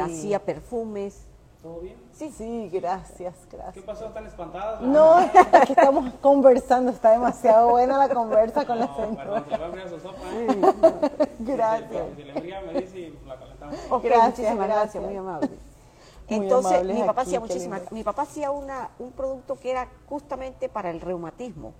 hacía perfumes. ¿Todo bien? Sí, sí, gracias, gracias. ¿Qué pasó? ¿Están espantadas? No, aquí estamos conversando, está demasiado buena la conversa con la No, señora. perdón, se le va a enfriar su sopa. ¿eh? Gracias. Si le enfría, me dice y la calentamos. Gracias, muchísimas gracias, gracias. muy amable. Muy Entonces, mi papá aquí, hacía muchísimas, mi papá hacía una, un producto que era justamente para el reumatismo.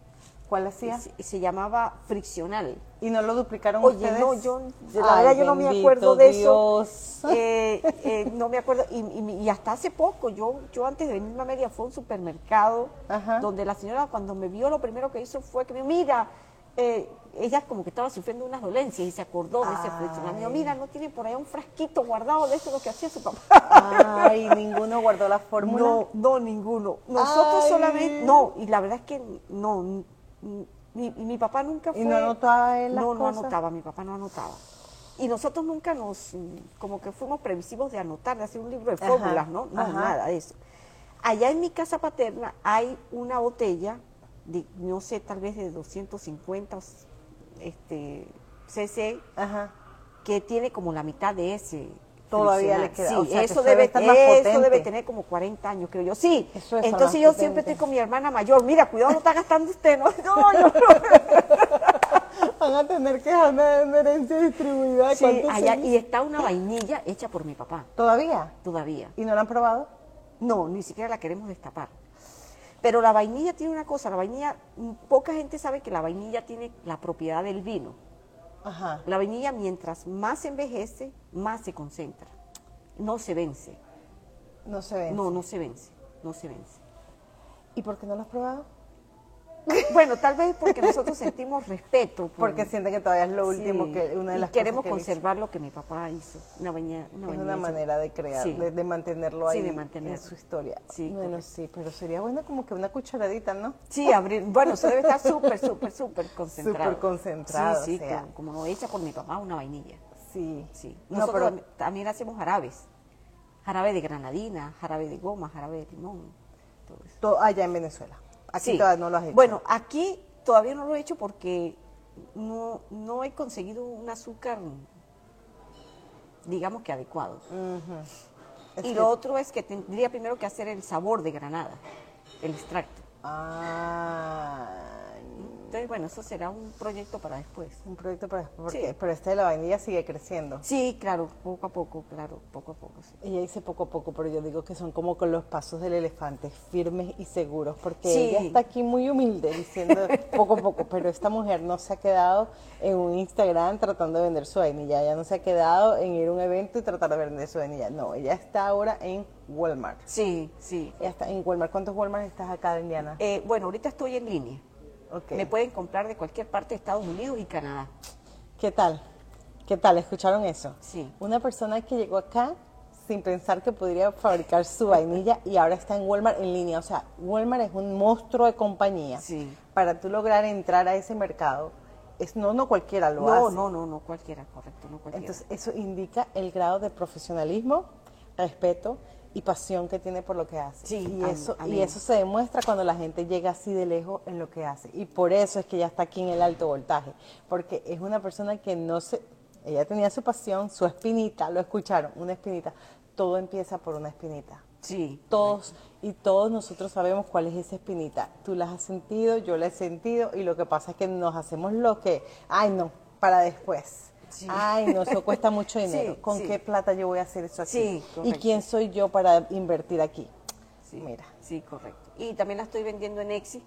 ¿Cuál hacía? Se, se llamaba friccional. ¿Y no lo duplicaron Oye, ustedes? no, yo, la Ay, verdad yo no me acuerdo de Dios. eso. Eh, eh, no me acuerdo. Y, y- y hasta hace poco, yo, yo antes de venirme a Media fue a un supermercado Ajá. donde la señora cuando me vio lo primero que hizo fue que me mira, eh, ella como que estaba sufriendo unas dolencias y se acordó de ese friccional. Me dijo, mira, no tiene por allá un frasquito guardado de eso lo que hacía su papá. Ay, ninguno guardó la fórmula. No, no, ninguno. Nosotros Ay. solamente, no, y la verdad es que no, mi, mi papá nunca fue. ¿Y no anotaba él las No, no anotaba, mi papá no anotaba. Y nosotros nunca nos, como que fuimos previsivos de anotar, de hacer un libro de Ajá, fórmulas, ¿no? No, ajá. nada de eso. Allá en mi casa paterna hay una botella, de, no sé, tal vez de 250 este, cc, Ajá. que tiene como la mitad de ese. Todavía le queda, Sí, o sea, eso, debe, estar más eso potente. debe tener como 40 años, creo yo. Sí, Eso es entonces yo potente. siempre estoy con mi hermana mayor. Mira, cuidado, no está gastando usted, ¿no? No, no. Van a tener que una herencia distribuida. Sí, ¿Cuántos allá, y está una vainilla hecha por mi papá, ¿Todavía? todavía. ¿Y no la han probado? No, ni siquiera la queremos destapar. Pero la vainilla tiene una cosa, la vainilla, mm, poca gente sabe que la vainilla tiene la propiedad del vino. Ajá. La vainilla mientras más envejece, más se concentra. No se vence. No se ven. No, no se vence, no se vence. ¿Y por qué no lo has probado? Bueno, tal vez porque nosotros sentimos respeto. por- Porque sienten que todavía es lo último Sí, que una de y las queremos cosas que él hizo. conservar lo que mi papá hizo. Una baña, una Es una manera de crear, Sí. de, de mantenerlo ahí Sí, de mantenerlo. en su historia. Sí, bueno, correcto. sí, pero sería bueno como que una cucharadita, ¿no? Sí, abrir. Bueno, eso debe estar súper, súper, súper concentrado. Súper concentrado, Sí, sí, o sea. como, como no hecha por mi papá, una vainilla. Sí. Sí. No, Nosotros pero- tam- también hacemos jarabes. Jarabe de granadina, jarabe de goma, jarabe de limón. Todo eso. Todo allá en Venezuela. Aquí Sí. todavía no lo has hecho. Bueno, aquí todavía no lo he hecho porque no, no he conseguido un azúcar, digamos que adecuado. Y que- lo otro es que tendría primero que hacer el sabor de granada, el extracto. Ah, Entonces, bueno, eso será un proyecto para después. un proyecto para porque, Sí. pero este de la vainilla sigue creciendo. Sí, claro, poco a poco, claro, poco a poco. sí. Ella dice poco a poco, pero yo digo que son como con los pasos del elefante, firmes y seguros, porque Sí. ella está aquí muy humilde diciendo poco a poco, pero esta mujer no se ha quedado en un Instagram tratando de vender su vainilla, ella no se ha quedado en ir a un evento y tratar de vender su vainilla, no, ella está ahora en Walmart. Sí, sí. Ella está en Walmart. ¿Cuántos Walmart estás acá Indiana? Eh, bueno, ahorita estoy en línea. Ok. Me pueden comprar de cualquier parte de Estados Unidos y Canadá. ¿Qué tal? ¿Qué tal? ¿Escucharon eso? Sí. Una persona que llegó acá sin pensar que podría fabricar su vainilla y ahora está en Walmart en línea. O sea, Walmart es un monstruo de compañía. Sí. Para tú lograr entrar a ese mercado, es no, no cualquiera lo No, hace. no, no, no cualquiera, correcto, no cualquiera. Entonces, eso indica el grado de profesionalismo, respeto y pasión que tiene por lo que hace. Sí, y am- eso, y eso se demuestra cuando la gente llega así de lejos en lo que hace. Y por eso es que ella está aquí en el alto voltaje, porque es una persona que no se... Ella tenía su pasión, su espinita, lo escucharon, una espinita. Todo empieza por una espinita. sí. Todos y todos nosotros sabemos cuál es esa espinita. Tú la has sentido, yo la he sentido y lo que pasa es que nos hacemos lo que, ay no, para después. Sí. Ay, no, eso cuesta mucho dinero. Sí, ¿Con sí. qué plata yo voy a hacer eso aquí? Sí, ¿Y quién soy yo para invertir aquí? Sí, Mira. Sí, correcto. Y también la estoy vendiendo en Exi,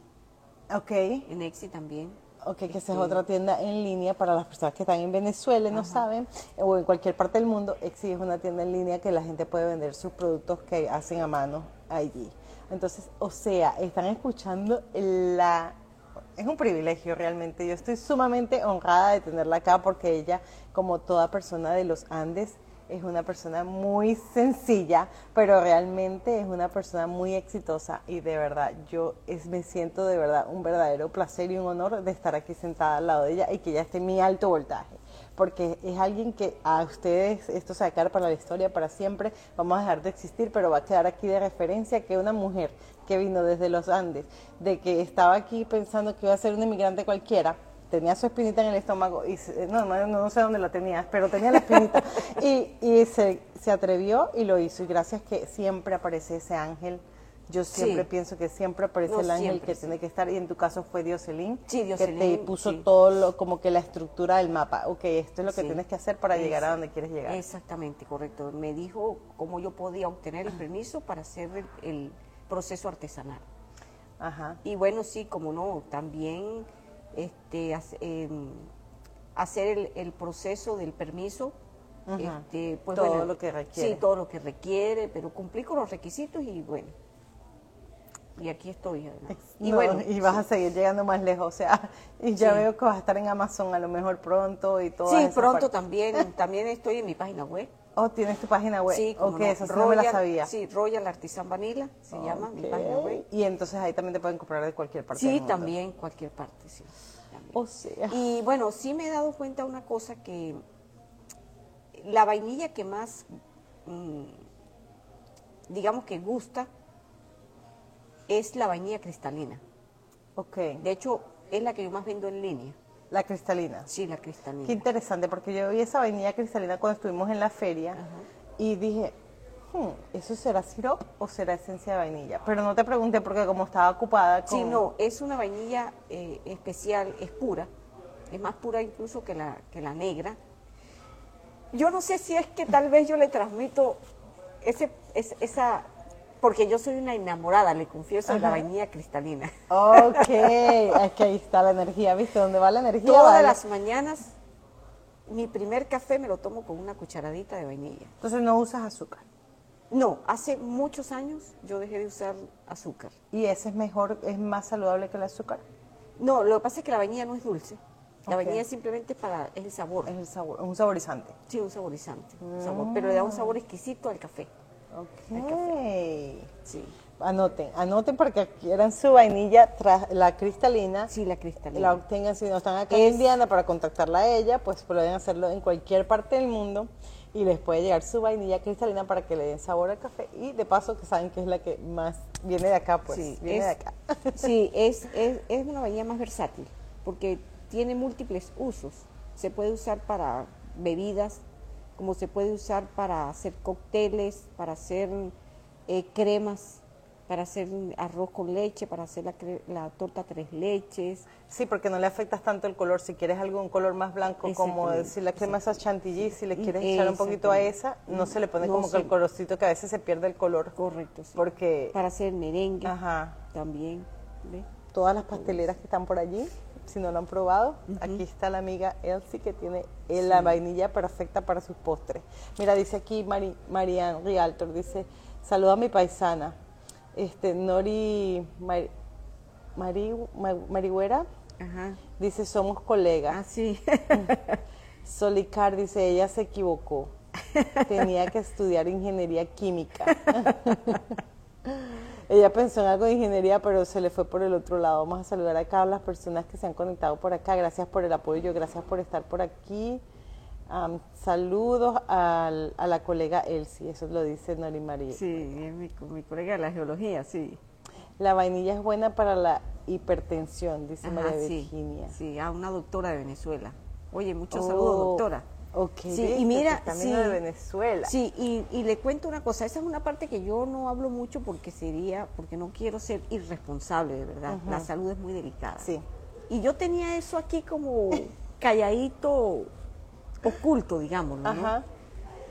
Ok, en Exi también. ok, que esa es otra tienda en línea para las personas que están en Venezuela y no saben, o en cualquier parte del mundo, Exi es una tienda en línea que la gente puede vender sus productos que hacen a mano allí. Entonces, o sea, están escuchando la... Es un privilegio realmente. Yo estoy sumamente honrada de tenerla acá porque ella, como toda persona de los Andes, es una persona muy sencilla, pero realmente es una persona muy exitosa y de verdad yo es, me siento de verdad un verdadero placer y un honor de estar aquí sentada al lado de ella y que ella esté mi alto voltaje, porque es alguien que a ustedes esto se va a quedar para la historia para siempre, vamos a dejar de existir, pero va a quedar aquí de referencia que una mujer que vino desde los Andes, de que estaba aquí pensando que iba a ser un inmigrante cualquiera, tenía su espinita en el estómago y se- no, no, no sé dónde la tenía, pero tenía la espinita y, y se, se atrevió y lo hizo y gracias que siempre aparece ese ángel. Yo siempre Sí. pienso que siempre aparece No, el ángel siempre, que sí. tiene que estar y en tu caso fue Dioselín, Sí, que te puso todo lo, como que la estructura del mapa. Ok, esto es lo que tienes que hacer para llegar a donde quieres llegar. Exactamente, correcto. Me dijo cómo yo podía obtener el permiso para hacer el, el proceso artesanal. Ajá. Y bueno, sí, como no, también este, hace- em, hacer el, el proceso del permiso. Este, pues Todo bueno, lo que requiere. Sí, todo lo que requiere, pero cumplí con los requisitos y bueno. Y aquí estoy. además. Y No, bueno, y vas a seguir llegando más lejos, o sea, y ya Sí. veo que vas a estar en Amazon a lo mejor pronto y todo. Sí, pronto también, también estoy en mi página web. Oh, tienes tu página web. Sí, como no, sí no me la Royal- sabía. Sí, Royal Artisan Vanilla se llama mi página web. Y entonces ahí también te pueden comprar de cualquier parte. del Sí, mundo. también, cualquier parte, sí. también. O sea, Y bueno, sí me he dado cuenta una cosa que la vainilla que más, mm, digamos que gusta, es la vainilla cristalina. ok. De hecho, es la que yo más vendo en línea. La cristalina. Sí, la cristalina. Qué interesante, porque yo vi esa vainilla cristalina cuando estuvimos en la feria y dije, hmm, ¿eso será sirop o será esencia de vainilla? Pero no te pregunté porque como estaba ocupada con... Sí, no, es una vainilla eh, especial, es pura, es más pura incluso que la, que la negra. Yo no sé si es que tal vez yo le transmito ese, es- esa, porque yo soy una enamorada, le confieso, de la vainilla cristalina. Ok, es que ahí está la energía, ¿viste? ¿Dónde va la energía? Todas Vale. las mañanas, mi primer café me lo tomo con una cucharadita de vainilla. Entonces no usas azúcar. No, hace muchos años yo dejé de usar azúcar. ¿Y ese es mejor, es más saludable que el azúcar? No, lo que pasa es que la vainilla no es dulce. La Ok. vainilla simplemente para, es el sabor. Es el sabor, es un saborizante. Sí, un saborizante, un sabor, pero le da un sabor exquisito al café. Ok. Sí, Anoten, anoten para que quieran su vainilla tras la cristalina. sí, la cristalina. la obtengan si no están acá en Es- Indiana para contactarla a ella, pues pueden hacerlo en cualquier parte del mundo y les puede llegar su vainilla cristalina para que le den sabor al café y de paso que saben que es la que más viene de acá, pues Sí, viene es, de acá. sí, es, es, es una vainilla más versátil porque tiene múltiples usos. Se puede usar para bebidas, como se puede usar para hacer cócteles, para hacer eh, cremas, para hacer arroz con leche, para hacer la, la torta tres leches. Sí, porque no le afectas tanto el color. Si quieres algo un color más blanco, como decir la crema esa chantilly, si le quieres echar un poquito a esa, no se le pone No, como que el colorcito que a veces se pierde el color. Correcto, sí. Porque Para hacer merengue ajá, también. ¿ve? todas las pasteleras que están por allí, si no lo han probado, aquí está la amiga Elsie que tiene eh, la vainilla perfecta para sus postres. Mira, dice aquí Mari, Marianne Rialtor, dice, saluda a mi paisana, este, Nori Mari, Mari, Ma- Marihuera, Ajá. dice, somos colegas. Ah, sí. Solicar dice, ella se equivocó, tenía que estudiar ingeniería química. Ella pensó en algo de ingeniería, pero se le fue por el otro lado. Vamos a saludar acá a las personas que se han conectado por acá. Gracias por el apoyo, gracias por estar por aquí. Saludos al- a la colega Elsie, eso lo dice Nori María. Sí, es mi, mi colega de la geología, sí. La vainilla es buena para la hipertensión, dice Ajá, María sí, Virginia. Sí, a una doctora de Venezuela. Oye, muchos Oh, saludos, doctora. Ok, Sí, y mira, sí, de Venezuela. Sí, y, y le cuento una cosa, esa es una parte que yo no hablo mucho porque sería, porque no quiero ser irresponsable, de verdad. La salud es muy delicada. Sí. Y yo tenía eso aquí como calladito, oculto, digámoslo, ¿no? Ajá.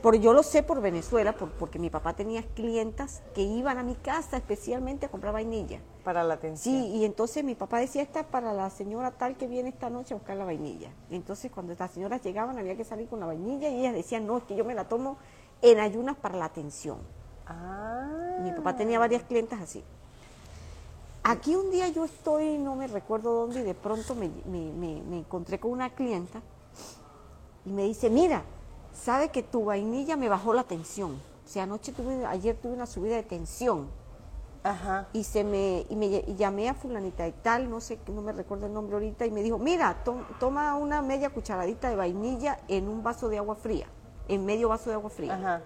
Porque yo lo sé por Venezuela, por- porque mi papá tenía clientas que iban a mi casa especialmente a comprar vainilla. Para la atención. Sí, y entonces mi papá decía, esta es para la señora tal que viene esta noche a buscar la vainilla. Entonces cuando estas señoras llegaban había que salir con la vainilla y ellas decían, no, es que yo me la tomo en ayunas para la atención. Ah. Mi papá tenía varias clientas así. Aquí un día yo estoy, no me recuerdo dónde, y de pronto me, me- me- me encontré con una clienta y me dice, mira, sabe que tu vainilla me bajó la tensión. O sea, anoche tuve, ayer tuve una subida de tensión Ajá. y se me y me y llamé a fulanita y tal, no sé, no me recuerdo el nombre ahorita y me dijo, "Mira, to- toma una media cucharadita de vainilla en un vaso de agua fría, en medio vaso de agua fría." Ajá.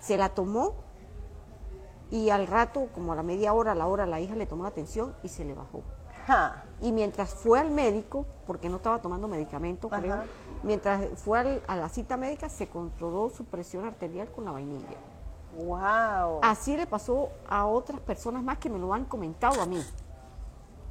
Se la tomó y al rato, como a la media hora, a la hora, la hija le tomó la atención y se le bajó. Ajá. Y mientras fue al médico, porque no estaba tomando medicamento, creo, mientras fue al- a la cita médica, se controló su presión arterial con la vainilla. Wow. Así le pasó a otras personas más que me lo han comentado a mí.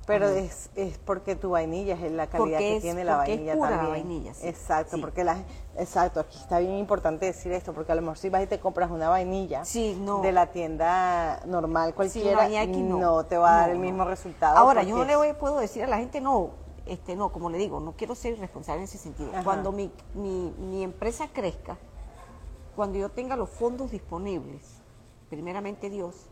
Pero es, es porque tu vainilla es la calidad Porque que es- tiene la es vainilla la también. vainilla, sí. Exacto, Sí. porque la exacto, aquí está bien importante decir esto, porque a lo mejor si vas y te compras una vainilla Sí, no. de la tienda normal cualquiera, aquí no. te va a dar No, el mismo resultado. Ahora, yo no le voy- puedo decir a la gente, no, este, no, como le digo, no quiero ser irresponsable en ese sentido. Ajá. Cuando mi, mi, mi empresa crezca, cuando yo tenga los fondos disponibles, primeramente Dios,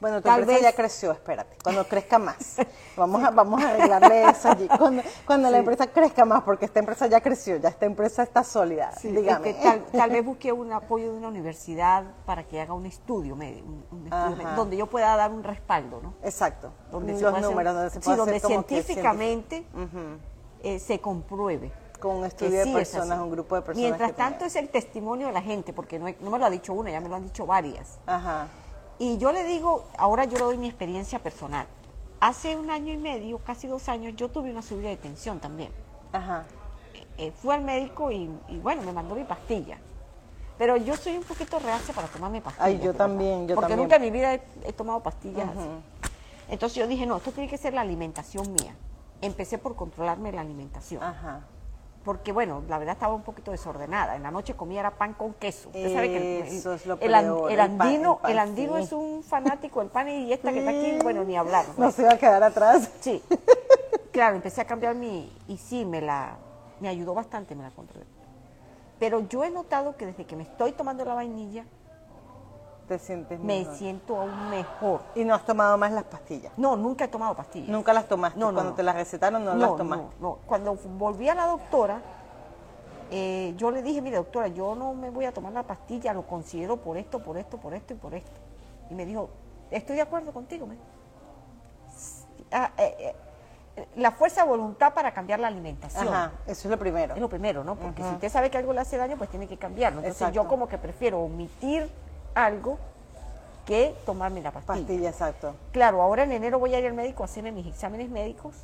Bueno, tu Tal empresa vez- ya creció, espérate, cuando crezca más. Vamos a, vamos a arreglarle eso allí. Cuando, cuando la empresa crezca más, porque esta empresa ya creció, ya esta empresa está sólida. Dígame. este, tal, tal vez busque un apoyo de una universidad para que haga un estudio, un, estudio médico, donde yo pueda dar un respaldo, ¿no? Exacto. Donde se Los hacer- números, donde se sí, puede donde hacer que científicamente eh, se compruebe. Con un estudio de sí personas, un grupo de personas. Mientras tanto es el testimonio de la gente, porque no, me lo ha dicho una, ya me lo han dicho varias. Ajá. Y yo le digo, ahora yo le doy mi experiencia personal. Hace un año y medio, casi dos años, yo tuve una subida de tensión también. Ajá. Eh, fui al médico y, y, bueno, me mandó mi pastilla. Pero yo soy un poquito reacia para tomarme pastillas. Ay, yo también, yo Porque también. nunca en mi vida he, he tomado pastillas así. Entonces yo dije, no, esto tiene que ser la alimentación mía. Empecé por controlarme la alimentación. Ajá. Porque, bueno, la verdad estaba un poquito desordenada. En la noche comía era pan con queso. Usted sabe que el- Eso es lo el, an- peor, el el pan- andino, el pan, el andino sí. es un fanático del pan y esta que está aquí, bueno, ni hablar. No se va a quedar atrás. Sí. Claro, empecé a cambiar mi... Y sí, me la... Me ayudó bastante, me la controlé. Pero yo he notado que desde que me estoy tomando la vainilla, Te sientes me mejor. siento aún mejor. Y no has tomado más las pastillas. No, nunca he tomado pastillas. Nunca las tomaste. No, no, Cuando no. te las recetaron, no, las tomaste. No, no. Cuando volví a la doctora, eh, yo le dije, mire doctora, yo no me voy a tomar la pastilla, lo considero por esto, por esto, por esto y por esto. Y me dijo, estoy de acuerdo contigo. me. Ah, eh, eh, la fuerza de voluntad para cambiar la alimentación. Ajá, eso es lo primero. Es lo primero, ¿no? Porque si usted sabe que algo le hace daño, pues tiene que cambiarlo. Entonces Exacto. yo como que prefiero omitir algo que tomarme la pastilla. Pastilla, exacto. Claro, ahora en enero voy a ir al médico a hacerme mis exámenes médicos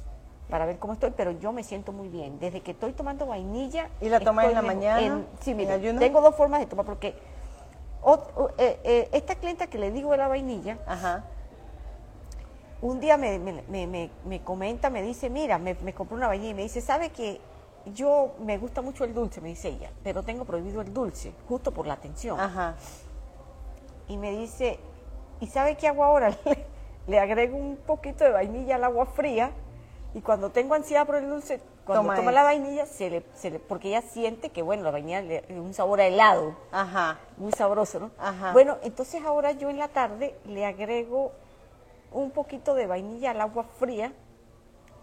para ver cómo estoy, pero yo me siento muy bien. Desde que estoy tomando vainilla... ¿Y la tomas en la mañana, En- sí, en mire, ayuno? tengo dos formas de tomar porque o- eh, eh, esta clienta que le digo de la vainilla, Ajá. un día me, me- me- me- me comenta, me dice, mira, me, me compré una vainilla y me dice, ¿sabe que yo me gusta mucho el dulce? Me dice ella, pero tengo prohibido el dulce, justo por la tensión. Ajá. Y me dice, ¿y sabe qué hago ahora? Le, le agrego un poquito de vainilla al agua fría y cuando tengo ansiedad por el dulce, cuando Toma toma la vainilla, se le, se le- porque ella siente que, bueno, la vainilla le un sabor a helado, Ajá. muy sabroso, ¿no? Ajá. Bueno, entonces ahora yo en la tarde le agrego un poquito de vainilla al agua fría.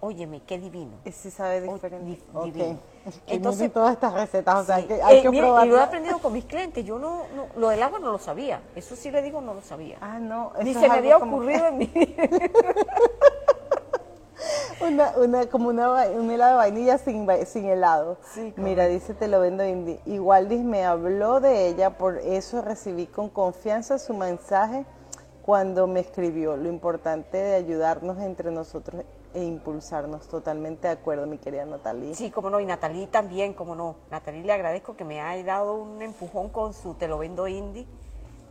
Óyeme, qué divino. Sí sabe Oh, diferente. di- divino. Es que Entonces- todas estas recetas, o sea, Sí. que hay Eh, que mire, probarlas. y lo he aprendido con mis clientes. Yo no, no, lo del agua no lo sabía. Eso sí le digo, no lo sabía. Ah, no. Ni se me había ocurrido en mi. Una, una, como una, un helado de vainilla sin, sin helado. Sí, Mira, dice, te lo vendo Indy. Igual me habló de ella, por eso recibí con confianza su mensaje cuando me escribió. Lo importante de ayudarnos entre nosotros e impulsarnos. Totalmente de acuerdo, mi querida Natalie. Sí, como no, y Natalí también, como no. Natalí le agradezco que me haya dado un empujón con su Te lo vendo indie.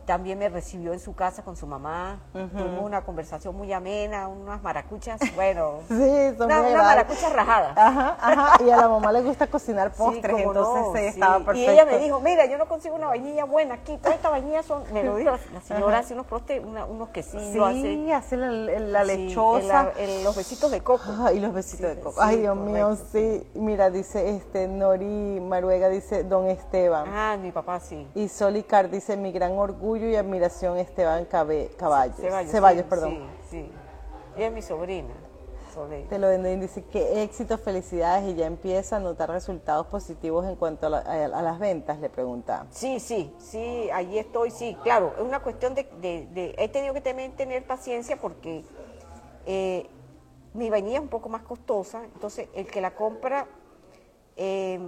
También me recibió en su casa con su mamá. Tuvimos una conversación muy amena, unas maracuchas, bueno, Sí, son una, muy una agradables. maracucha rajada. Ajá, ajá. Y a la mamá le gusta cocinar postres, entonces no, sí, sí. estaba perfecto. Y ella me dijo, mira, yo no consigo una vainilla buena aquí, todas estas vainillas son, me lo dijo la, señora, hace unos postres, una- unos quesillos, sí, hace, hace la, la sí, lechosa. el- el- los besitos de coco. Ah, y los besitos de coco. Ay, Dios mío, sí. Mira, dice este Nori Maruega, dice Don Esteban. Ah, mi papá sí. Y Solicar dice mi gran orgullo y admiración Esteban Cabe- Caballos. Ceballos. Ceballos, sí, perdón. Sí, sí. Ella es mi sobrina, Soleil. Te lo vendo y dice que éxito, felicidades y ya empieza a notar resultados positivos en cuanto a, la- a- a las ventas, le pregunta. Sí, sí, sí, allí estoy, sí, claro, es una cuestión de, de- de- he tenido que también tener paciencia porque eh, mi vainilla es un poco más costosa, entonces el que la compra eh,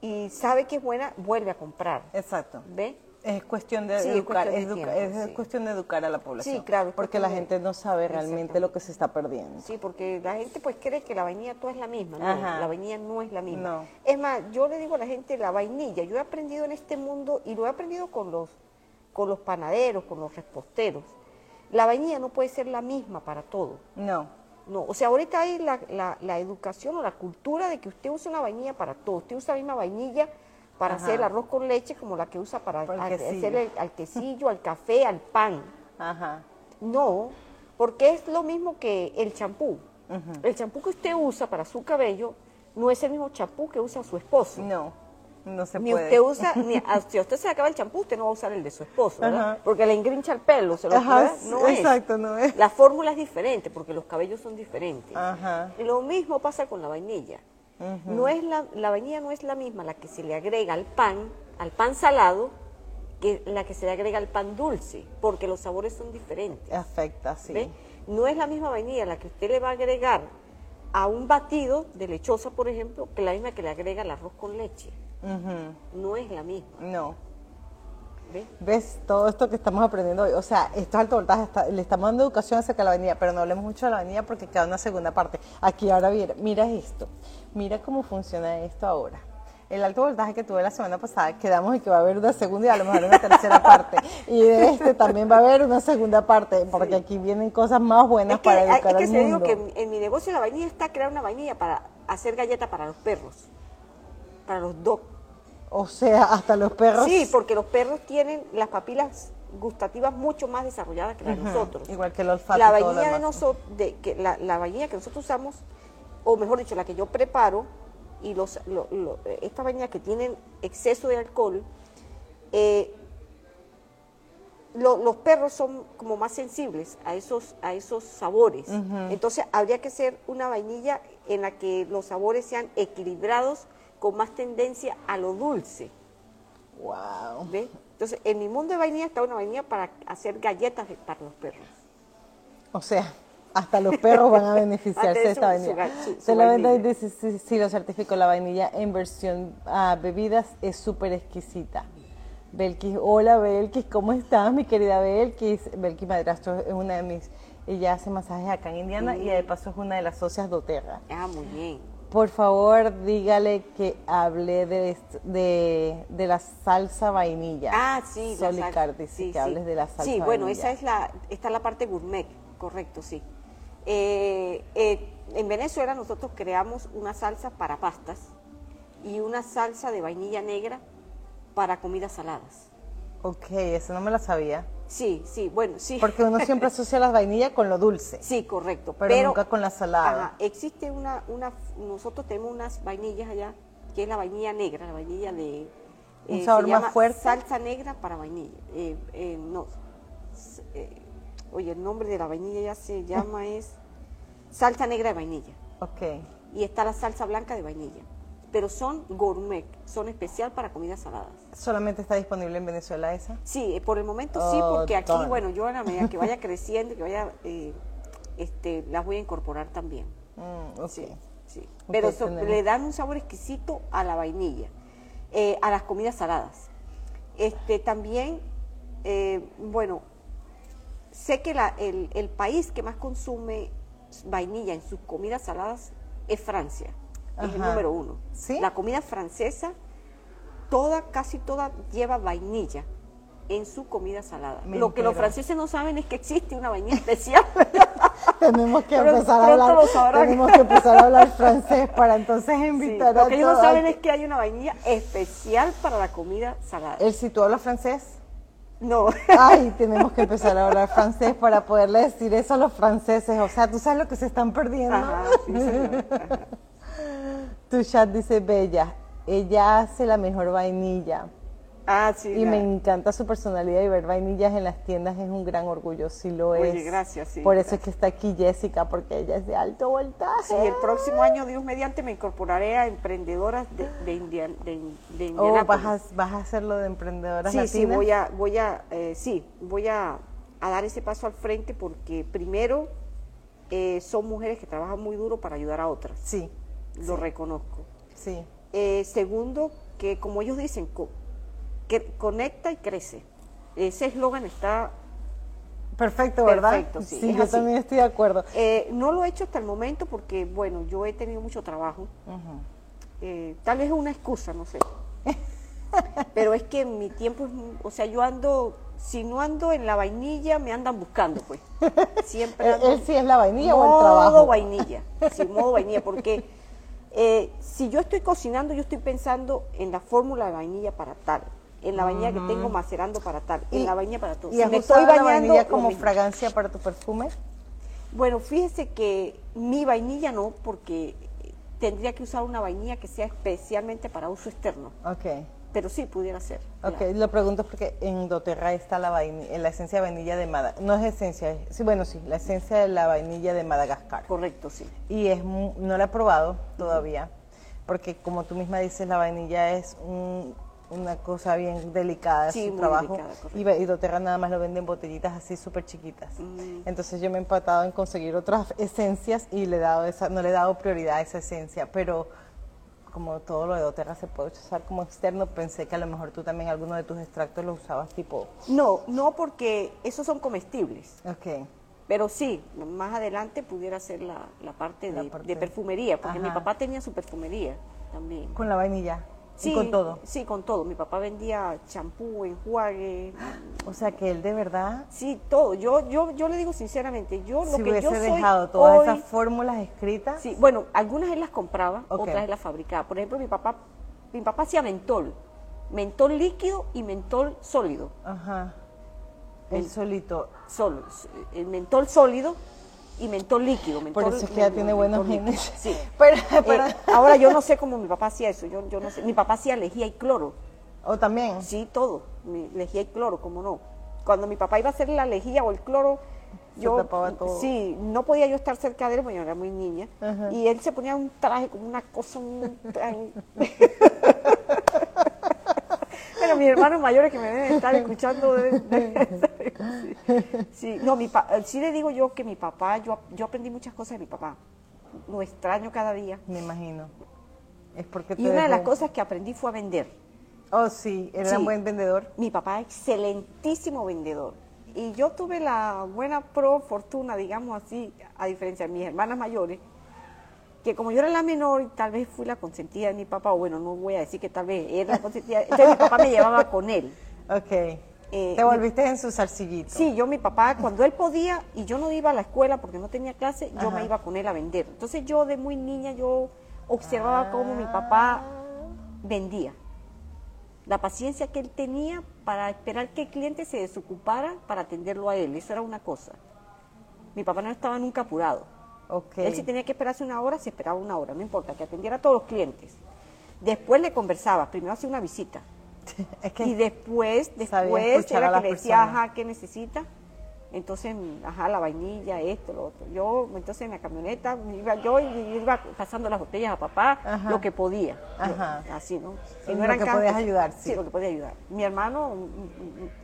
y sabe que es buena, vuelve a comprar, Exacto. ¿ve? Es cuestión de Sí, es educar, cuestión de educa- tiempo, es sí. cuestión de educar a la población. Sí, claro, Porque la de- gente no sabe realmente lo que se está perdiendo. Sí, porque la gente pues cree que la vainilla toda es la misma. No, Ajá. la vainilla no es la misma. No. Es más, yo le digo a la gente la vainilla. Yo he aprendido en este mundo y lo he aprendido con los, con los panaderos, con los reposteros. La vainilla no puede ser la misma para todo. No. No, o sea, ahorita hay la, la- la educación o la cultura de que usted usa una vainilla para todo. Usted usa la misma vainilla para Ajá. hacer arroz con leche como la que usa para, Para el hacer el- al quesillo, al café, al pan. Ajá. No, porque es lo mismo que el champú. El champú que usted usa para su cabello no es el mismo champú que usa su esposo. No. No se Ni puede. usted usa, ni si usted se acaba el champú, usted no va a usar el de su esposo, ¿verdad? Porque le engrincha el pelo, se lo Ajá, no es. exacto, no es. La fórmula es diferente porque los cabellos son diferentes. Ajá. Y Lo mismo pasa con la vainilla. No es la, la vainilla no es la misma la que se le agrega al pan, al pan salado, que la que se le agrega al pan dulce, porque los sabores son diferentes. Afecta, sí. ¿ve? No es la misma vainilla la que usted le va a agregar a un batido de lechosa, por ejemplo, que la misma que le agrega al arroz con leche. No es la misma. No. ¿Ve? ¿Ves todo esto que estamos aprendiendo hoy? O sea, esto es alto voltaje, está- le estamos dando educación acerca de la vainilla, pero no hablemos mucho de la vainilla porque queda una segunda parte. Aquí ahora mira, mira esto, mira cómo funciona esto ahora. El alto voltaje que tuve la semana pasada, quedamos y que va a haber una segunda y a lo mejor una tercera parte. Y de este también va a haber una segunda parte, porque aquí vienen cosas más buenas Es que, para educar es que al se digo mundo. que en, en mi negocio la vainilla está crear una vainilla para hacer galleta para los perros, para los dogs. O sea, hasta los perros. Sí, porque los perros tienen las papilas gustativas mucho más desarrolladas que las de nosotros. igual que el olfato La vainilla de nosotros, de, que la, la vainilla que nosotros usamos, o mejor dicho, la que yo preparo, y los, lo- lo- estas vainillas que tienen exceso de alcohol, eh, lo- los perros son como más sensibles a esos, a esos sabores. Entonces habría que hacer una vainilla en la que los sabores sean equilibrados con más tendencia a lo dulce. Wow. ¿ve? Entonces, en mi mundo de vainilla está una vainilla para hacer galletas de- para los perros. O sea, hasta los perros van a beneficiarse de esta su- su vainilla. su- su y vainilla. dice, sí, sí, lo certifico, la vainilla en versión ah, bebidas es súper exquisita. Belkis, hola Belkis, ¿cómo estás mi querida Belkis? Belkis Madrastro es una de mis, ella hace masajes acá en Indiana y de paso es una de las socias de Oterra. Ah, muy bien. Por favor, dígale que hablé de, de, de la salsa vainilla. Ah, sí. la Solicar sal- dice sí, que sí. hables de la salsa Sí, bueno, vainilla. esa es la, está la parte gourmet, correcto, sí. Eh, eh, en Venezuela nosotros creamos una salsa para pastas y una salsa de vainilla negra para comidas saladas. Ok, eso no me la sabía. Sí, sí, bueno, sí. Porque uno siempre asocia las vainillas con lo dulce. Sí, correcto. Pero nunca con la salada. Ajá, existe una, una, nosotros tenemos unas vainillas allá, que es la vainilla negra, la vainilla de... ¿Un se sabor más llama fuerte? Salsa negra para vainilla. Eh, eh, no, eh, oye, el nombre de la vainilla ya se llama es salsa negra de vainilla. Ok. Y está la salsa blanca de vainilla. Pero son gourmet, son especial para comidas saladas. ¿Solamente está disponible en Venezuela esa? Sí, eh, por el momento sí, Oh, porque aquí, darn. bueno, yo a la medida que vaya creciendo, que vaya, eh, este, las voy a incorporar también. Mm, ok. Sí, sí. Pero so- le dan un sabor exquisito a la vainilla, eh, a las comidas saladas. Este, también, eh, bueno, sé que la- el, el país que más consume vainilla en sus comidas saladas es Francia. Es el número uno. ¿Sí? La comida francesa, toda, casi toda lleva vainilla en su comida salada. Me Lo que los franceses no saben es que existe una vainilla especial. Tenemos que empezar a hablar. lo. Tenemos que empezar a hablar francés para entonces Sí, invitar lo a que ellos no saben es que hay una vainilla especial para la comida salada. El si tú hablas francés. No. Ay, tenemos que empezar a hablar francés para poderle decir eso a los franceses. O sea, tú sabes lo que se están perdiendo. Ajá, sí, señor. Ajá. Tu chat dice Bella. Ella hace la mejor vainilla. Ah, sí. Y la- me encanta su personalidad y ver vainillas en las tiendas es un gran orgullo, sí lo es. Oye, gracias, sí, Por eso es que está aquí Jessica, porque ella es de alto voltaje. Sí, el próximo año, Dios mediante, me incorporaré a emprendedoras de, de, de Oh, vas a, vas a hacerlo de emprendedoras Sí, sí, latinas. voy a, voy a, eh, sí, voy a, a dar ese paso al frente porque primero eh, son mujeres que trabajan muy duro para ayudar a otras. Sí, Lo reconozco. sí. Eh, segundo, que como ellos dicen, co- que conecta y crece. Ese eslogan está Perfecto, ¿verdad? Perfecto, sí, es yo así. también estoy de acuerdo. Eh, no lo he hecho hasta el momento porque, bueno, yo he tenido mucho trabajo. Eh, tal vez es una excusa, no sé. Pero es que mi tiempo es, o sea, yo ando, si no ando en la vainilla, me andan buscando, pues. Siempre ¿Él, ando él sí es la vainilla o el modo trabajo? vainilla, sí, modo vainilla, porque eh, si yo estoy cocinando, yo estoy pensando en la fórmula de vainilla para tal, en la vainilla que tengo macerando para tal, en la vainilla para todo. ¿Y Si me la vainilla como fragancia para tu perfume? Bueno, fíjese que mi vainilla no, porque tendría que usar una vainilla que sea especialmente para uso externo, Ok. Pero sí pudiera ser. Ok, claro. lo pregunto porque en doTERRA está la, vaini- la esencia de vainilla de Madagascar. No es esencia, es- sí, bueno, sí, la esencia de la vainilla de Madagascar. Correcto, sí. Y es no la he probado todavía, porque como tú misma dices, la vainilla es un- una cosa bien delicada de Sí, su muy trabajo. delicada, y, y doTERRA nada más lo vende en botellitas así súper chiquitas. Mm. Entonces yo me he empatado en conseguir otras esencias y le he dado esa, no le he dado prioridad a esa esencia, pero como todo lo de doTERRA se puede usar como externo, pensé que a lo mejor tú también alguno de tus extractos los usabas tipo, No, no porque esos son comestibles. ok, Pero sí, más adelante pudiera ser la, la parte, La de, parte- de perfumería, porque mi papá tenía su perfumería también. con la vainilla Sí, y con todo. Sí, con todo. Mi papá vendía champú, enjuague, O sea que él de verdad, sí, todo. Yo, yo, yo le digo sinceramente, yo lo si que hubiese yo soy dejado todas hoy- esas fórmulas escritas, Sí, bueno, algunas él las compraba, otras él las fabricaba. Por ejemplo, mi papá, mi papá hacía mentol, mentol líquido y mentol sólido. ajá, él Men- solito. Solo, el mentol sólido y mentol líquido. Por mentol- eso es que ya tiene buenos genes. Sí. Pero, Eh, ahora yo no sé cómo mi papá hacía eso, yo, yo no sé. Mi papá hacía lejía y cloro, o también, sí, todo, mi- lejía y cloro, cómo no. Cuando mi papá iba a hacer la lejía o el cloro, Se yo, tapaba todo. sí, no podía yo estar cerca de él porque yo era muy niña. Ajá. Y él se ponía un traje como una cosa, un traje- Bueno, mis hermanos mayores que me deben estar escuchando saber, sí. Sí, no, mi pa- sí le digo yo que mi papá, yo, yo aprendí muchas cosas de mi papá. Lo extraño cada día. me imagino. Es porque Y una de las cosas que aprendí fue a vender. Oh, sí, era Sí. un buen vendedor. Mi papá, excelentísimo vendedor. Y yo tuve la buena pro fortuna, digamos así, a diferencia de mis hermanas mayores, que como yo era la menor y tal vez fui la consentida de mi papá, o bueno, no voy a decir que tal vez era la consentida, entonces mi papá me llevaba con él. Ok. Eh, te volviste en su zarcillito. Sí, yo mi papá, cuando él podía y yo no iba a la escuela porque no tenía clase, yo Ajá. me iba con él a vender. Entonces yo de muy niña yo observaba cómo mi papá vendía. La paciencia que él tenía para esperar que el cliente se desocupara para atenderlo a él, eso era una cosa. Mi papá no estaba nunca apurado. Él si tenía que esperarse una hora, se esperaba una hora, no importa, que atendiera a todos los clientes. Después le conversaba, primero hacía una visita. es que Y después, después era que le decía, ajá, ¿qué necesita? Entonces, ajá, la vainilla, esto, lo otro. Yo, entonces en la camioneta, iba yo y iba pasando las botellas a papá, Ajá. lo que podía. Yo, Ajá. así, ¿no? Lo que podías ayudar, sí. Sí, lo que podía ayudar. Mi hermano,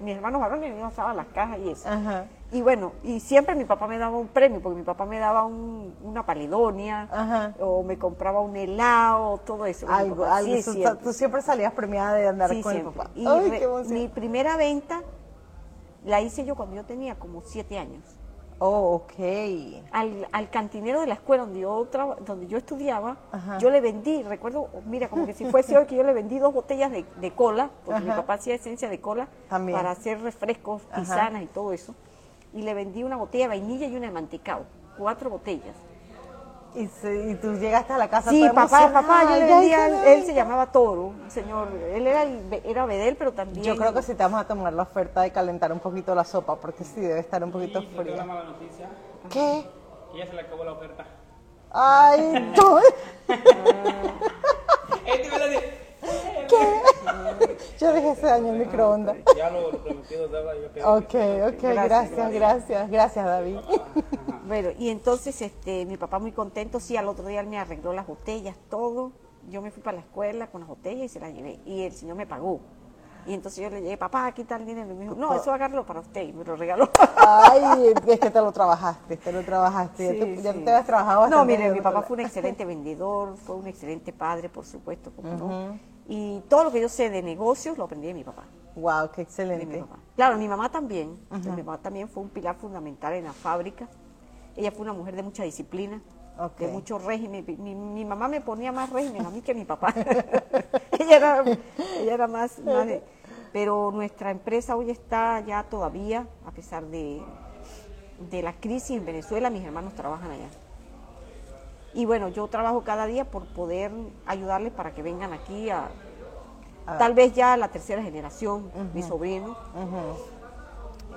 mis hermanos varones me pasaban las cajas y eso. Ajá. Y bueno, y siempre mi papá me daba un premio, porque mi papá me daba un- una paledonia, Ajá. o me compraba un helado, todo eso. Algo, algo. sí, Tú- siempre. Tú siempre salías premiada de andar Sí, con siempre. el papá. Y Ay, re- qué mi primera venta la hice yo cuando yo tenía como siete años. Oh, ok. Al, al cantinero de la escuela donde yo, traba- donde yo estudiaba, Ajá. yo le vendí, recuerdo, mira, como que si fuese hoy que yo le vendí dos botellas de, de cola, porque mi papá hacía esencia de cola También. para hacer refrescos, tisanas y todo eso. Y le vendí una botella de vainilla y una de mantecao, cuatro botellas. Y, se- y tú llegaste a la casa Sí, papá, papá, yo le vendía, él se llamaba Toro, señor, él era, el- era Bedel, pero también... Yo creo que sí te vamos a tomar la oferta de calentar un poquito la sopa, porque sí debe estar un poquito una fría. mala noticia. ¿Qué? Que ya se le acabó la oferta. Ay, no. Dice. Yo dejé ese año el microondas. Ya lo, prometido Ok, ok, gracias, gracias, gracias, David. Bueno, y entonces este, mi papá muy contento, sí, al otro día él me arregló las botellas, todo. Yo me fui para la escuela con las botellas y se las llevé. Y el señor me pagó. Y entonces yo le llegué, papá, aquí está el dinero. Y me dijo, no, eso agárralo para usted. Y me lo regaló. Ay, es que te lo trabajaste, te lo trabajaste. ya Sí, te, ya sí. te habías trabajado. No, mire, en mi papá fue un excelente vendedor, fue un excelente padre, por supuesto, como no. Y todo lo que yo sé de negocios lo aprendí de mi papá. Wow, qué de mi excelente. Claro, mi mamá también. Mi mamá también fue un pilar fundamental en la fábrica. Ella fue una mujer de mucha disciplina, de mucho régimen. Mi, mi mamá me ponía más régimen a mí que a mi papá. ella, era, ella era más, más de- Pero nuestra empresa hoy está ya todavía, a pesar de, de la crisis en Venezuela, mis hermanos trabajan allá. Y bueno, yo trabajo cada día por poder ayudarles para que vengan aquí a, Ah. tal vez ya la tercera generación, mis sobrinos.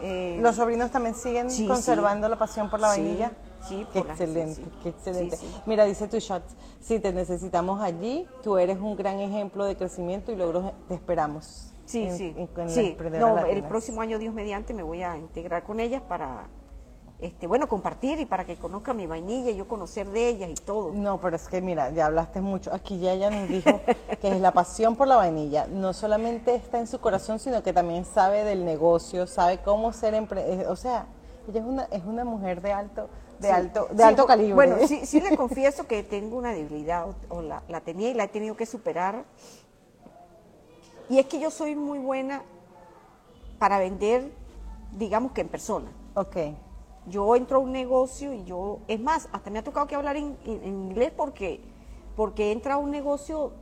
Eh, ¿Los sobrinos también siguen Sí, conservando sí. la pasión por la vainilla? sí, Qué excelente, sí, qué excelente. Sí, sí. Mira, dice tu shot, si te necesitamos allí, tú eres un gran ejemplo de crecimiento y logros, te esperamos. Sí, en- sí. en- sí. No, el próximo año, Dios mediante, me voy a integrar con ellas para, este, bueno, compartir y para que conozcan mi vainilla y yo conocer de ellas y todo. No, pero es que mira, ya hablaste mucho. Aquí ya ella nos dijo que es la pasión por la vainilla. No solamente está en su corazón, sino que también sabe del negocio, sabe cómo ser empre- eh, O sea, ella es una, es una mujer de alto, de Sí. alto, de Sí, alto calibre. Bueno, sí, sí le confieso que tengo una debilidad, o, o la, la tenía y la he tenido que superar. Y es que yo soy muy buena para vender, digamos que en persona. Ok. Yo entro a un negocio y yo, es más, hasta me ha tocado que hablar en, en- en inglés porque, porque entra a un negocio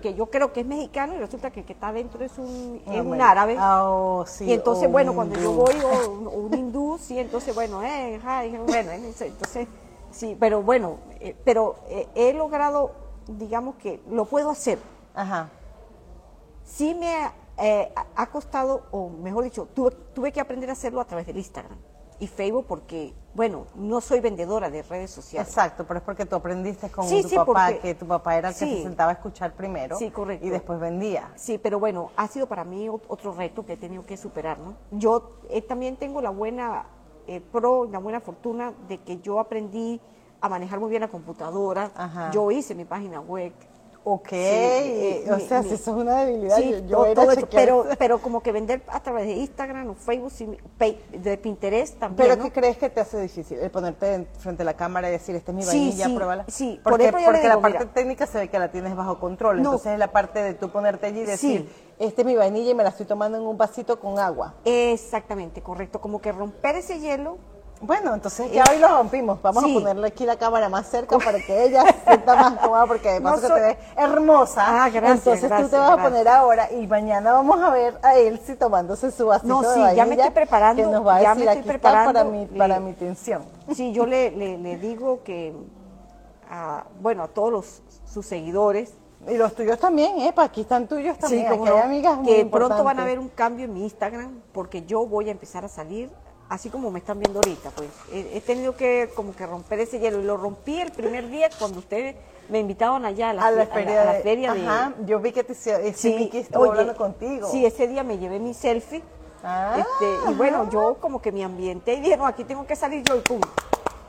que yo creo que es mexicano y resulta que el que está adentro es un, es un árabe. Ah, oh, sí, y entonces, oh, bueno, cuando yo voy, o un, hindú, sí, entonces, bueno, eh, hi, bueno, entonces, sí, pero bueno, eh, pero eh, he logrado, digamos que lo puedo hacer. Ajá. Sí me eh, ha- ha costado, o mejor dicho, tuve, tuve que aprender a hacerlo a través del Instagram y Facebook porque, bueno, no soy vendedora de redes sociales. Exacto, pero es porque tú aprendiste con Sí, tu sí, papá, porque- que tu papá era el que se sentaba a escuchar primero Sí, correcto. y después vendía. Sí, pero bueno, ha sido para mí ot- otro reto que he tenido que superar, ¿no? Yo eh, también tengo la buena eh, pro, la buena fortuna de que yo aprendí a manejar muy bien la computadora. Ajá. Yo hice mi página web. Ok, eh, o mi- sea, mi- si eso es una debilidad, Sí, yo, todo- todo eso, pero, pero como que vender a través de Instagram o Facebook, de Pinterest también, ¿Pero ¿no? qué crees que te hace difícil? El ponerte en- frente a la cámara y decir, esta es mi vainilla, sí, pruébala. sí. Por Porque, porque la parte mira. técnica se ve que la tienes bajo control. No. Entonces es la parte de tú ponerte allí y decir, esta es mi vainilla y me la estoy tomando en un vasito con agua. Exactamente, correcto. Como que romper ese hielo Bueno, entonces ya hoy lo rompimos. Vamos Sí. a ponerle aquí la cámara más cerca para que ella se sienta más cómoda porque de No que soy- te ves hermosa. Ah, gracias, Entonces tú te gracias, vas a gracias. poner ahora y mañana vamos a ver a Elsie tomándose su vasito No, de sí, ya me estoy preparando, Que nos va a ya decir, me estoy aquí está para preparando, mi, le- para mi tensión. Sí, yo le, le, le digo que, a, bueno, a todos los, sus seguidores, Y los tuyos también, ¿eh? Aquí están tuyos también. cómo Aquí hay amigas muy que pronto van a ver un cambio en mi Instagram, porque yo voy a empezar a salir, así como me están viendo ahorita, pues. He, tenido que como que romper ese hielo, y lo rompí el primer día cuando ustedes me invitaban allá a la, a la feria, a la de, feria de... Ajá, yo vi que te hicieron, sí, que estuvo oye, hablando contigo. Sí, ese día me llevé mi selfie. Ah, este, y bueno, yo como que me ambienté y dije, no, aquí tengo que salir yo y pum,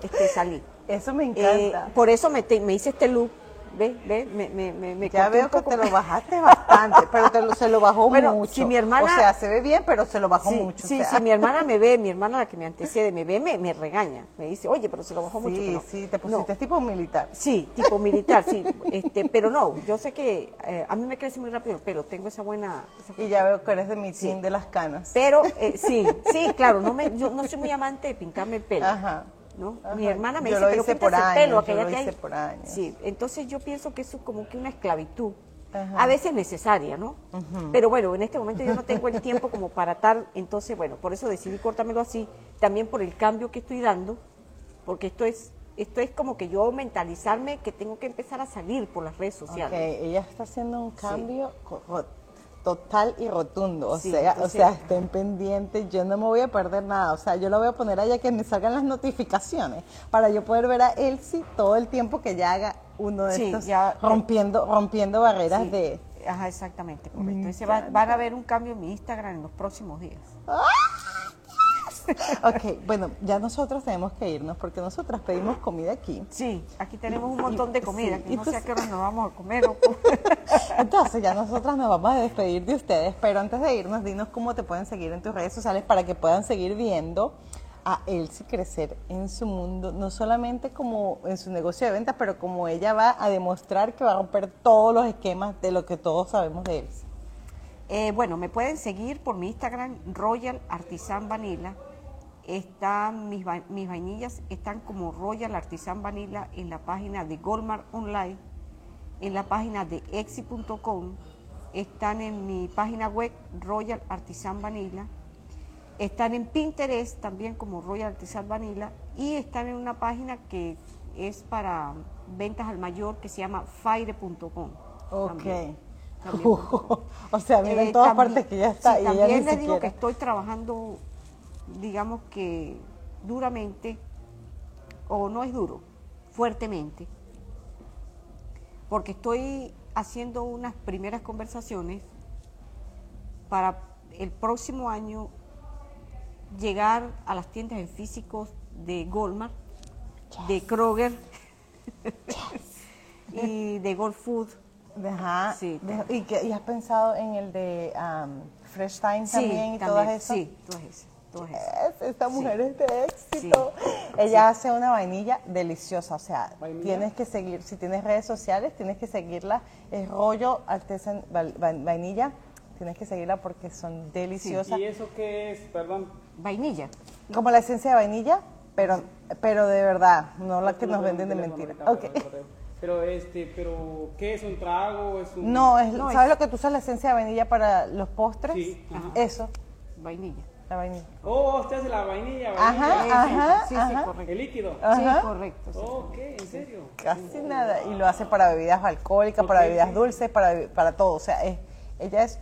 este, salí. Eso me Eh, encanta. por eso me, te- me hice este look, ¿ves? ¿Ves? Me, me, me, me ya veo que te lo bajaste bastante, pero te lo- se lo bajó Bueno, mucho. si mi hermana- O sea, se ve bien, pero se lo bajó Sí, mucho. o sí, sea. si mi hermana me ve, mi hermana la que me antecede me ve, me, me regaña. Me dice, oye, pero se lo bajó mucho. Sí, pero sí, te no. pusiste tipo militar. Sí, tipo militar, sí. Este, pero no, yo sé que eh, a mí me crece muy rápido el pelo, tengo esa buena... esa- Y ya veo que eres de mi Sí. de las canas. Pero eh, sí, sí, claro, no me, yo no soy muy amante de pintarme el pelo. Ajá. ¿No? Ajá. Mi hermana me Yo dice, lo pero hice píntate por el años, pelo, yo lo que hice hay". por años. Sí, entonces yo pienso que eso es como que una esclavitud. Ajá. A veces necesaria, ¿no? Pero bueno, en este momento yo no tengo el tiempo como para tal, entonces bueno, por eso decidí cortármelo así, también por el cambio que estoy dando, porque esto es esto es como que yo mentalizarme que tengo que empezar a salir por las redes sociales. ella está haciendo un cambio total y rotundo. O Sí, sea, o sea, estén pendientes, yo no me voy a perder nada. O sea, yo lo voy a poner allá que me salgan las notificaciones para yo poder ver a Elsie todo el tiempo que ella haga uno de Sí, estos ya- rompiendo, rompiendo barreras de. Ajá, exactamente, correcto. Entonces va- van a ver un cambio en mi Instagram en los próximos días. Ok, bueno, ya nosotros tenemos que irnos porque nosotras pedimos comida aquí. Sí, aquí tenemos un montón de comida, sí, que y no tú sé a qué hora nos vamos a comer. o- Entonces ya nosotras nos vamos a despedir de ustedes, pero antes de irnos, dinos cómo te pueden seguir en tus redes sociales para que puedan seguir viendo a Elsie crecer en su mundo, no solamente como en su negocio de ventas, pero como ella va a demostrar que va a romper todos los esquemas de lo que todos sabemos de Elsie. Eh, bueno, me pueden seguir por mi Instagram, Royal Artisan Vanilla. Están mis, va- mis vainillas están como Royal Artisan Vanilla en la página de Goldmar Online, en la página de exi.com, están en mi página web Royal Artisan Vanilla, están en Pinterest también como Royal Artisan Vanilla y están en una página que es para ventas al mayor que se llama fire.com. Ok. también. También. o sea, mira en Eh, todas también- partes que ya está sí, y también les digo que estoy trabajando, digamos que duramente, o no es duro, fuertemente, porque estoy haciendo unas primeras conversaciones para el próximo año llegar a las tiendas en físicos de Goldmar, de Kroger y de Gold Food. Ajá. Sí. ¿Y, que, ¿Y has pensado en el de am, Fresh Time también y todas esas? Sí, todas esas. Es, esta mujer es de Sí. éxito. Ella hace una vainilla deliciosa, o sea, ¿Vainilla? tienes que seguir, si tienes redes sociales, tienes que seguirla. Es rollo artesan vainilla, tienes que seguirla porque son deliciosas. ¿Y eso qué es? Perdón. Vainilla. Como la esencia de vainilla, pero, pero de verdad, no la que No nos venden de mentira. ahorita, Ok. pero- este, pero ¿qué es un trago? ¿Es un No, es, No, ¿sabes es- lo que tú usas la esencia de vainilla para los postres? Sí, ajá. Eso, Vainilla. La vainilla. Oh, usted hace la vainilla, Ajá, vainilla. ajá, sí, sí, ajá. correcto. El líquido. Ajá. Sí, correcto. sí. Ok, ¿en serio? Casi nada. Y lo hace para bebidas alcohólicas, para bebidas sí. dulces, para, para todo. O sea, es, ella es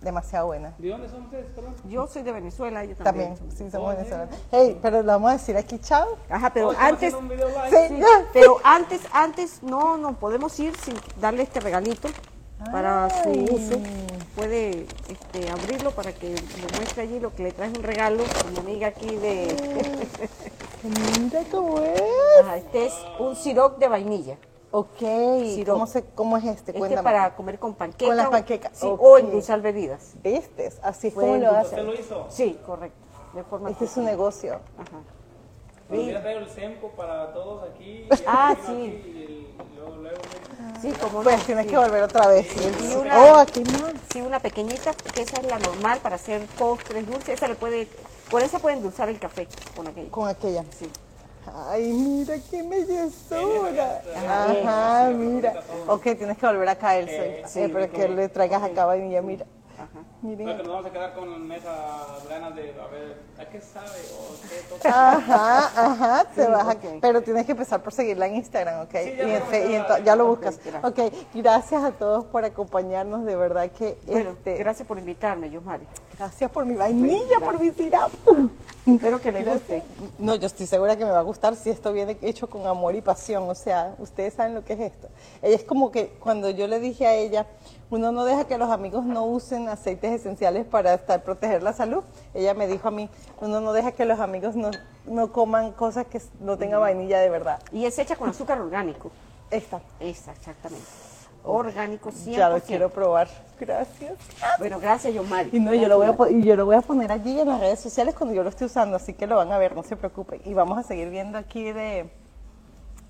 demasiado buena. ¿De dónde son ustedes, perdón? Yo soy de Venezuela, ella también. También, sí, somos Oh, ¿sí? venezolanos. Hey, pero le vamos a decir aquí, chao. Ajá, pero Oh, antes, un video live. Sí. sí, pero antes, antes no nos podemos ir sin darle este regalito para su uso. Puede este, abrirlo para que le muestre allí lo que le trae un regalo a mi amiga aquí de. Mira cómo es. Ajá, este es un siroc de vainilla. Ok. ¿cómo, se, ¿cómo es este? Este Cuéntame. para comer con panqueca. Con las o- panquecas, sí. O endulzar bebidas. Este, así es Puede como lo endulzar. ¿Usted hace. lo hizo? Sí, correcto. De forma Este es su negocio. Ajá. Pues hubiera traído el sempo para todos aquí. Ah, sí. aquí el- Sí, como no. Pues tienes sí. que volver otra vez. Y una- Oh, aquí más. Sí, una pequeñita, que esa es la normal para hacer postres dulces. Esa le puede, con esa puede endulzar el café, con aquella. Con aquella. Sí. Ay, mira qué bellezura. Ajá. Mira. Ok, tienes que volver acá, Elsa. Eh, Eh, para que le traigas acá vainilla, mira. Ajá. Miren. Porque nos vamos a quedar con esas ganas de, a ver, ¿a qué sabe? ¿O qué toca? Ajá, ajá, te Sí, vas a- ok. pero tienes que empezar por seguirla en Instagram, ¿ok? Sí, ya y lo en a fe- y en ya lo buscas. gracias. Ok, gracias a todos por acompañarnos, de verdad que Bueno, este, gracias por invitarme, Yosmari. gracias por mi vainilla, por mi sirope. Espero que les guste. No, yo estoy segura que me va a gustar si esto viene hecho con amor y pasión. O sea, ustedes saben lo que es esto. Ella es como que cuando yo le dije a ella, uno no deja que los amigos no usen aceites esenciales para estar proteger la salud. Ella me dijo a mí, uno no deja que los amigos no, no coman cosas que no tengan vainilla de verdad. Y es hecha con azúcar orgánico. Esta, Esa, exactamente. Orgánico 100%. ya lo quiero probar. Gracias. Bueno, gracias, Yosmari. Y, no, yo lo voy a, y yo lo voy a poner allí en las redes sociales cuando yo lo esté usando, así que lo van a ver, no se preocupen. Y vamos a seguir viendo aquí de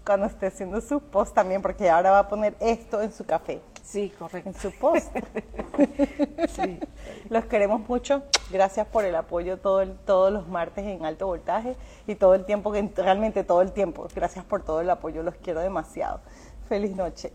cuando esté haciendo su post también, porque ahora va a poner esto en su café, Sí, correcto. en su post. Los queremos mucho. Gracias por el apoyo todo el- todos los martes en alto voltaje y todo el tiempo, que realmente todo el tiempo. Gracias por todo el apoyo, los quiero demasiado. Feliz noche.